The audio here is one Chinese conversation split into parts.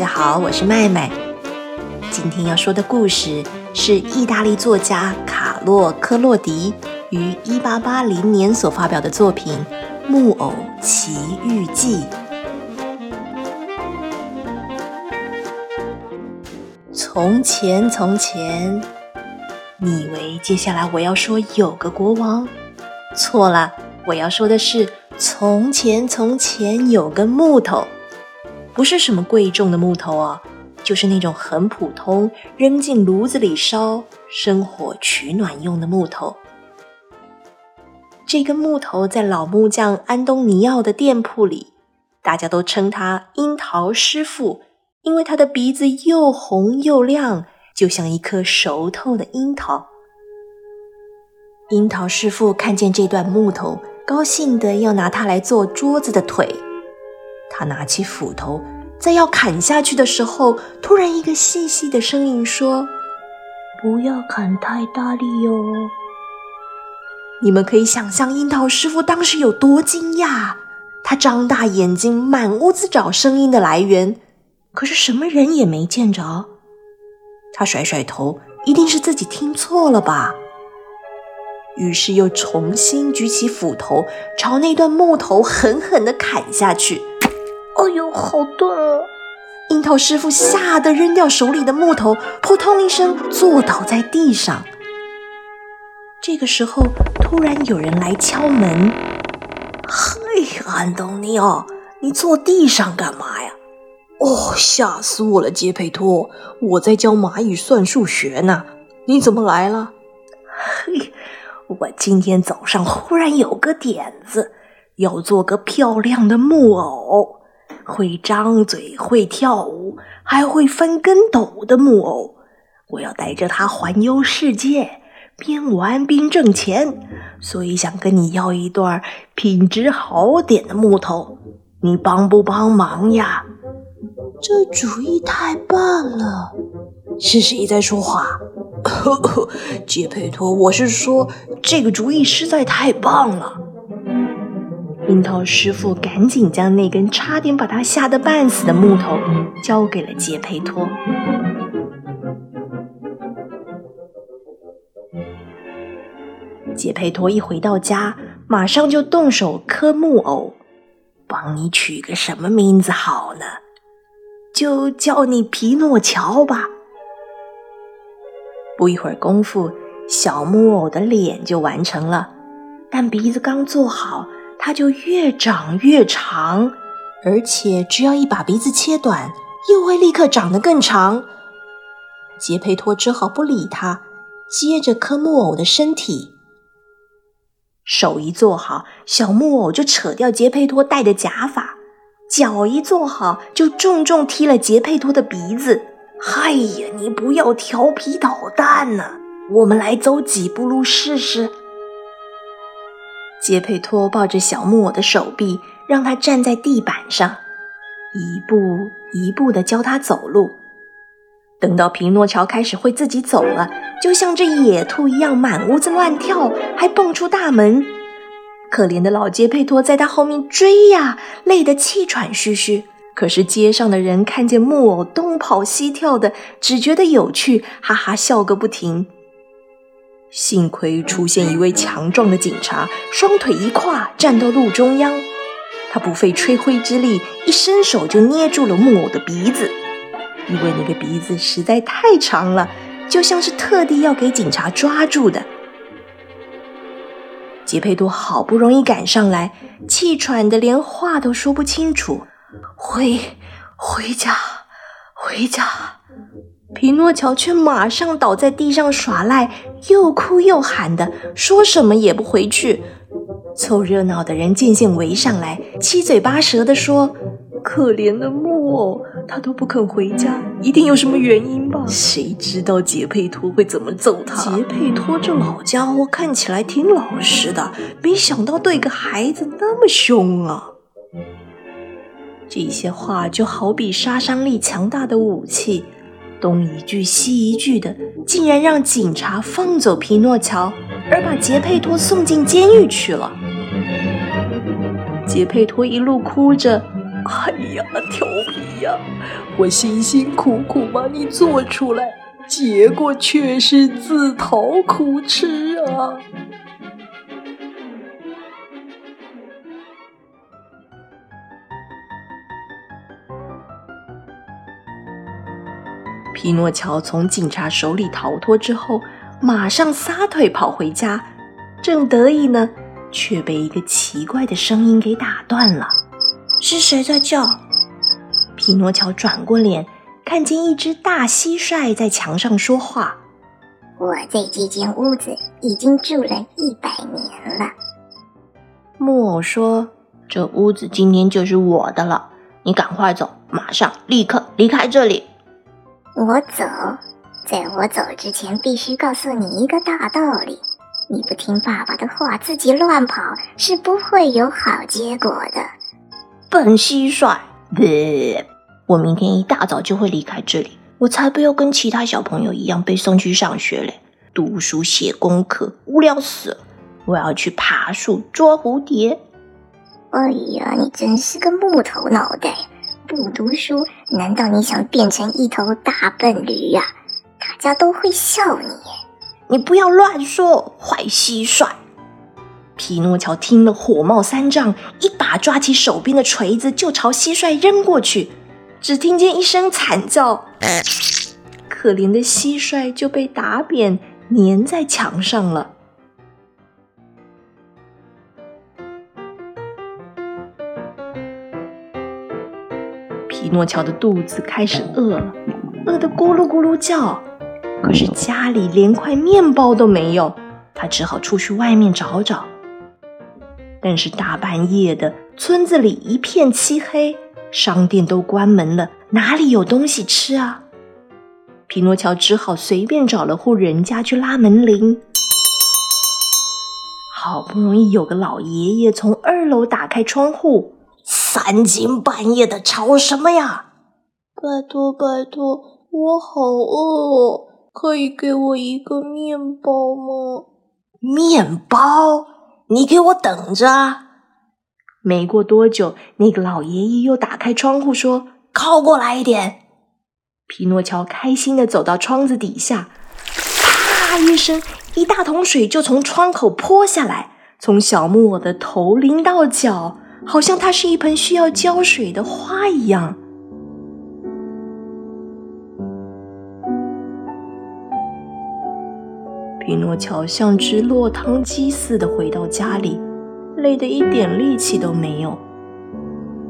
大家好，我是麦麦。今天要说的故事是意大利作家卡洛·科洛迪于1880年所发表的作品《木偶奇遇记》。从前，从前，你以为接下来我要说有个国王？错了，我要说的是从前，从前有个木头。不是什么贵重的木头哦，就是那种很普通，扔进炉子里烧、生火取暖用的木头。这根木头在老木匠安东尼奥的店铺里，大家都称他“樱桃师傅”，因为他的鼻子又红又亮，就像一颗熟透的樱桃。樱桃师傅看见这段木头，高兴的要拿它来做桌子的腿。他拿起斧头，在要砍下去的时候，突然一个细细的声音说：“不要砍太大力哟！”你们可以想象樱桃师傅当时有多惊讶，他张大眼睛，满屋子找声音的来源，可是什么人也没见着。他甩甩头，一定是自己听错了吧。于是又重新举起斧头，朝那段木头狠狠地砍下去。哎呦，好钝哦！樱桃师傅吓得扔掉手里的木头，扑通一声坐倒在地上。这个时候，突然有人来敲门。嘿，安东尼奥，你坐地上干嘛呀？哦，吓死我了，杰佩托，我在教蚂蚁算数学呢。你怎么来了？嘿，我今天早上忽然有个点子，要做个漂亮的木偶。会张嘴、会跳舞、还会翻跟斗的木偶，我要带着它环游世界，边玩边挣钱。所以想跟你要一段品质好点的木头，你帮不帮忙呀？这主意太棒了！是谁在说话？杰佩托，我是说，这个主意实在太棒了。樱桃师傅赶紧将那根差点把他吓得半死的木头交给了杰佩托。杰佩托一回到家，马上就动手刻木偶。帮你取个什么名字好呢？就叫你皮诺乔吧。不一会儿功夫，小木偶的脸就完成了，但鼻子刚做好。它就越长越长，而且只要一把鼻子切短，又会立刻长得更长。杰佩托只好不理他，接着刻木偶的身体。手一做好，小木偶就扯掉杰佩托戴的假发；脚一做好，就重重踢了杰佩托的鼻子。哎呀，你不要调皮捣蛋呢！我们来走几步路试试。杰佩托抱着小木偶的手臂，让他站在地板上，一步一步地教他走路。等到皮诺乔开始会自己走了，就像只野兔一样满屋子乱跳，还蹦出大门。可怜的老杰佩托在他后面追呀，累得气喘吁吁。可是街上的人看见木偶东跑西跳的，只觉得有趣，哈哈笑个不停。幸亏出现一位强壮的警察，双腿一跨站到路中央。他不费吹灰之力，一伸手就捏住了木偶的鼻子，因为那个鼻子实在太长了，就像是特地要给警察抓住的。杰佩多好不容易赶上来，气喘的连话都说不清楚。回，回家，回家。皮诺乔却马上倒在地上耍赖，又哭又喊的，说什么也不回去。凑热闹的人渐渐围上来，七嘴八舌的说：“可怜的木偶，他都不肯回家，一定有什么原因吧？谁知道杰佩托会怎么揍他？杰佩托这老家伙看起来挺老实的，没想到对个孩子那么凶啊！”这些话就好比杀伤力强大的武器。东一句西一句的，竟然让警察放走皮诺乔，而把杰佩托送进监狱去了。杰佩托一路哭着，哎呀，调皮呀！我辛辛苦苦把你做出来，结果却是自讨苦吃啊！匹诺乔从警察手里逃脱之后，马上撒腿跑回家，正得意呢，却被一个奇怪的声音给打断了。是谁在叫？匹诺乔转过脸，看见一只大蟋蟀在墙上说话：“我在这间屋子已经住了一百年了。”木偶说：“这屋子今天就是我的了，你赶快走，马上立刻离开这里。”我走，在我走之前，必须告诉你一个大道理：你不听爸爸的话，自己乱跑，是不会有好结果的。笨蟋蟀，别！我明天一大早就会离开这里，我才不要跟其他小朋友一样被送去上学嘞，读书写功课，无聊死了。我要去爬树捉蝴蝶。哎呀，你真是个木头脑袋！不读书，难道你想变成一头大笨驴呀？大家都会笑你。你不要乱说，坏蟋蟀！匹诺乔听了，火冒三丈，一把抓起手边的锤子就朝蟋蟀扔过去。只听见一声惨叫，可怜的蟋蟀就被打扁，粘在墙上了。诺乔的肚子开始饿了，饿得咕噜咕噜叫，可是家里连块面包都没有，他只好出去外面找找。但是大半夜的，村子里一片漆黑，商店都关门了，哪里有东西吃啊？匹诺乔只好随便找了户人家去拉门铃。好不容易有个老爷爷从二楼打开窗户，三更半夜的吵什么呀？拜托拜托，我好饿，可以给我一个面包吗？面包？你给我等着！啊！没过多久，那个老爷爷又打开窗户说：“靠过来一点。”匹诺乔开心的走到窗子底下，啪一声，一大桶水就从窗口泼下来，从小木偶的头淋到脚，好像它是一盆需要浇水的花一样。匹诺乔像只落汤鸡似的回到家里，累得一点力气都没有。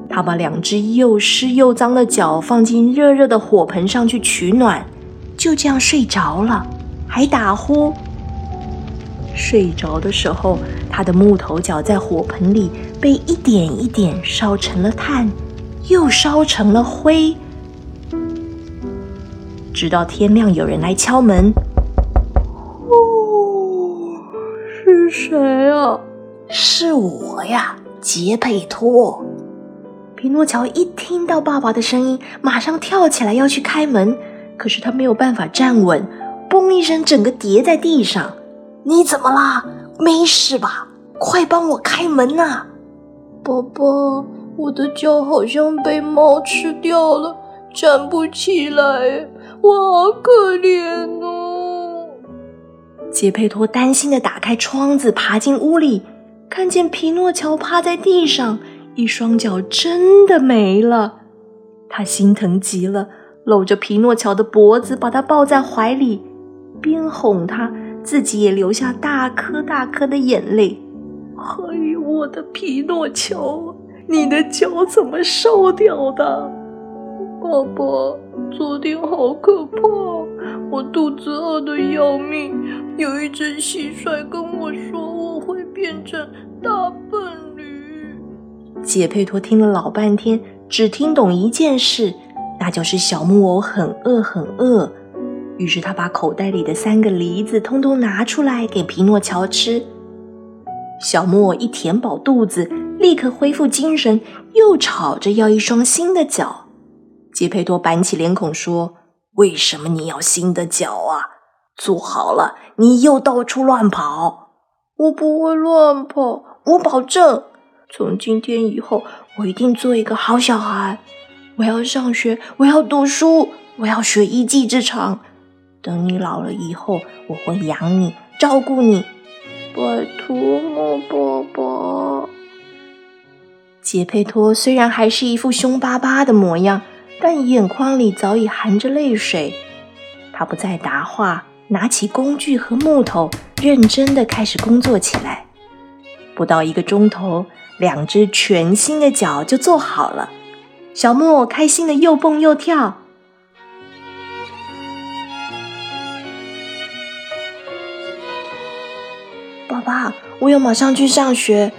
他把两只又湿又脏的脚放进热热的火盆上去取暖，就这样睡着了，还打呼。睡着的时候，他的木头脚在火盆里被一点一点烧成了炭，又烧成了灰，直到天亮，有人来敲门。哦，是谁啊？是我呀，杰佩托。匹诺乔一听到爸爸的声音，马上跳起来要去开门，可是他没有办法站稳，嘣一声，整个跌在地上。你怎么啦？没事吧？快帮我开门呐！宝宝，我的脚好像被猫吃掉了，站不起来，我好可怜哦。杰佩托担心的打开窗子，爬进屋里，看见皮诺乔趴在地上，一双脚真的没了。他心疼极了，搂着皮诺乔的脖子，把他抱在怀里，边哄他，自己也流下大颗大颗的眼泪。哎呦，我的皮诺乔，你的脚怎么烧掉的？爸爸，昨天好可怕，我肚子饿得要命。有一只蟋蟀跟我说我会变成大笨驴。杰佩托听了老半天，只听懂一件事，那就是小木偶很饿很饿。于是他把口袋里的三个梨子通通拿出来给匹诺乔吃。小莫一填饱肚子，立刻恢复精神，又吵着要一双新的脚。杰佩托板起脸孔说：“为什么你要新的脚啊？坐好了，你又到处乱跑。我不会乱跑，我保证。从今天以后，我一定做一个好小孩。我要上学，我要读书，我要学一技之长。等你老了以后，我会养你，照顾你。拜托嘛，爸爸。杰佩托虽然还是一副凶巴巴的模样，但眼眶里早已含着泪水。他不再答话，拿起工具和木头，认真的开始工作起来。不到一个钟头，两只全新的脚就做好了。小木偶开心的又蹦又跳。爸，我要马上去上学，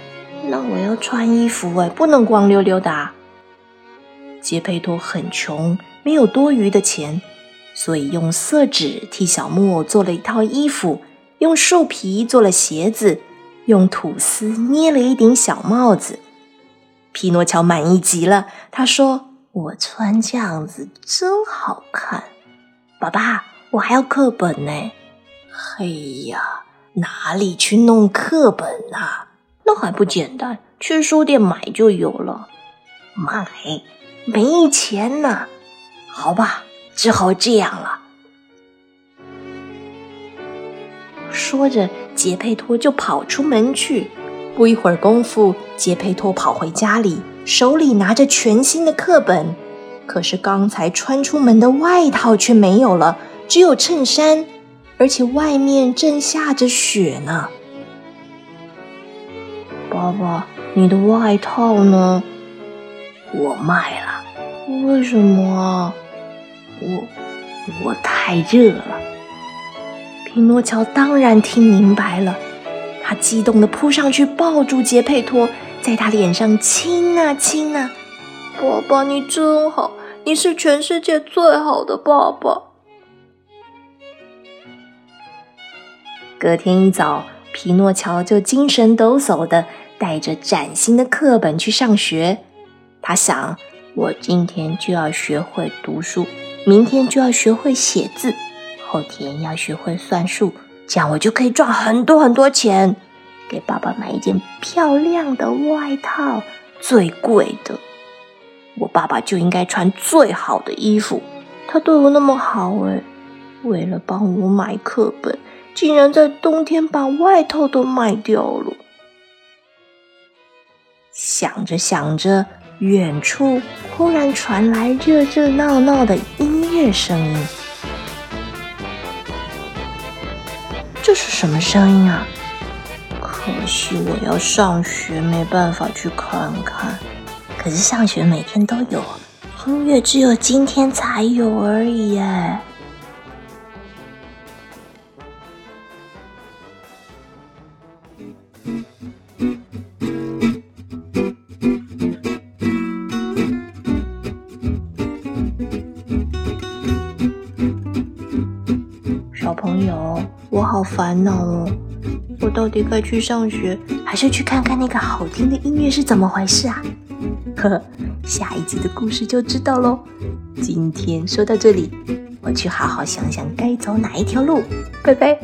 那我要穿衣服哎，不能光溜溜的。杰佩托很穷，没有多余的钱，所以用色纸替小木偶做了一套衣服，用树皮做了鞋子，用吐司捏了一顶小帽子。匹诺乔满意极了，他说：“我穿这样子真好看。”爸爸，我还要课本呢。嘿呀，哪里去弄课本啊？那还不简单，去书店买就有了。买？没钱呢。好吧，只好这样了。说着，杰佩托就跑出门去。不一会儿功夫，杰佩托跑回家里，手里拿着全新的课本。可是刚才穿出门的外套却没有了，只有衬衫，而且外面正下着雪呢。爸爸，你的外套呢？我卖了。为什么？我我太热了。匹诺乔当然听明白了。他激动地扑上去抱住杰佩托，在他脸上亲啊亲啊！爸爸，你真好，你是全世界最好的爸爸。隔天一早，皮诺乔就精神抖擞的带着崭新的课本去上学。他想：我今天就要学会读书，明天就要学会写字，后天要学会算数。这样我就可以赚很多很多钱，给爸爸买一件漂亮的外套，最贵的。我爸爸就应该穿最好的衣服，他对我那么好哎，为了帮我买课本，竟然在冬天把外套都卖掉了。想着想着，远处忽然传来热热闹闹的音乐声音。这是什么声音啊？可惜我要上学，没办法去看看。可是上学每天都有，音乐只有今天才有而已耶。朋友。我好烦恼哦！我到底该去上学，还是去看看那个好听的音乐是怎么回事啊？呵呵，下一集的故事就知道喽。今天说到这里，我去好好想想该走哪一条路。拜拜。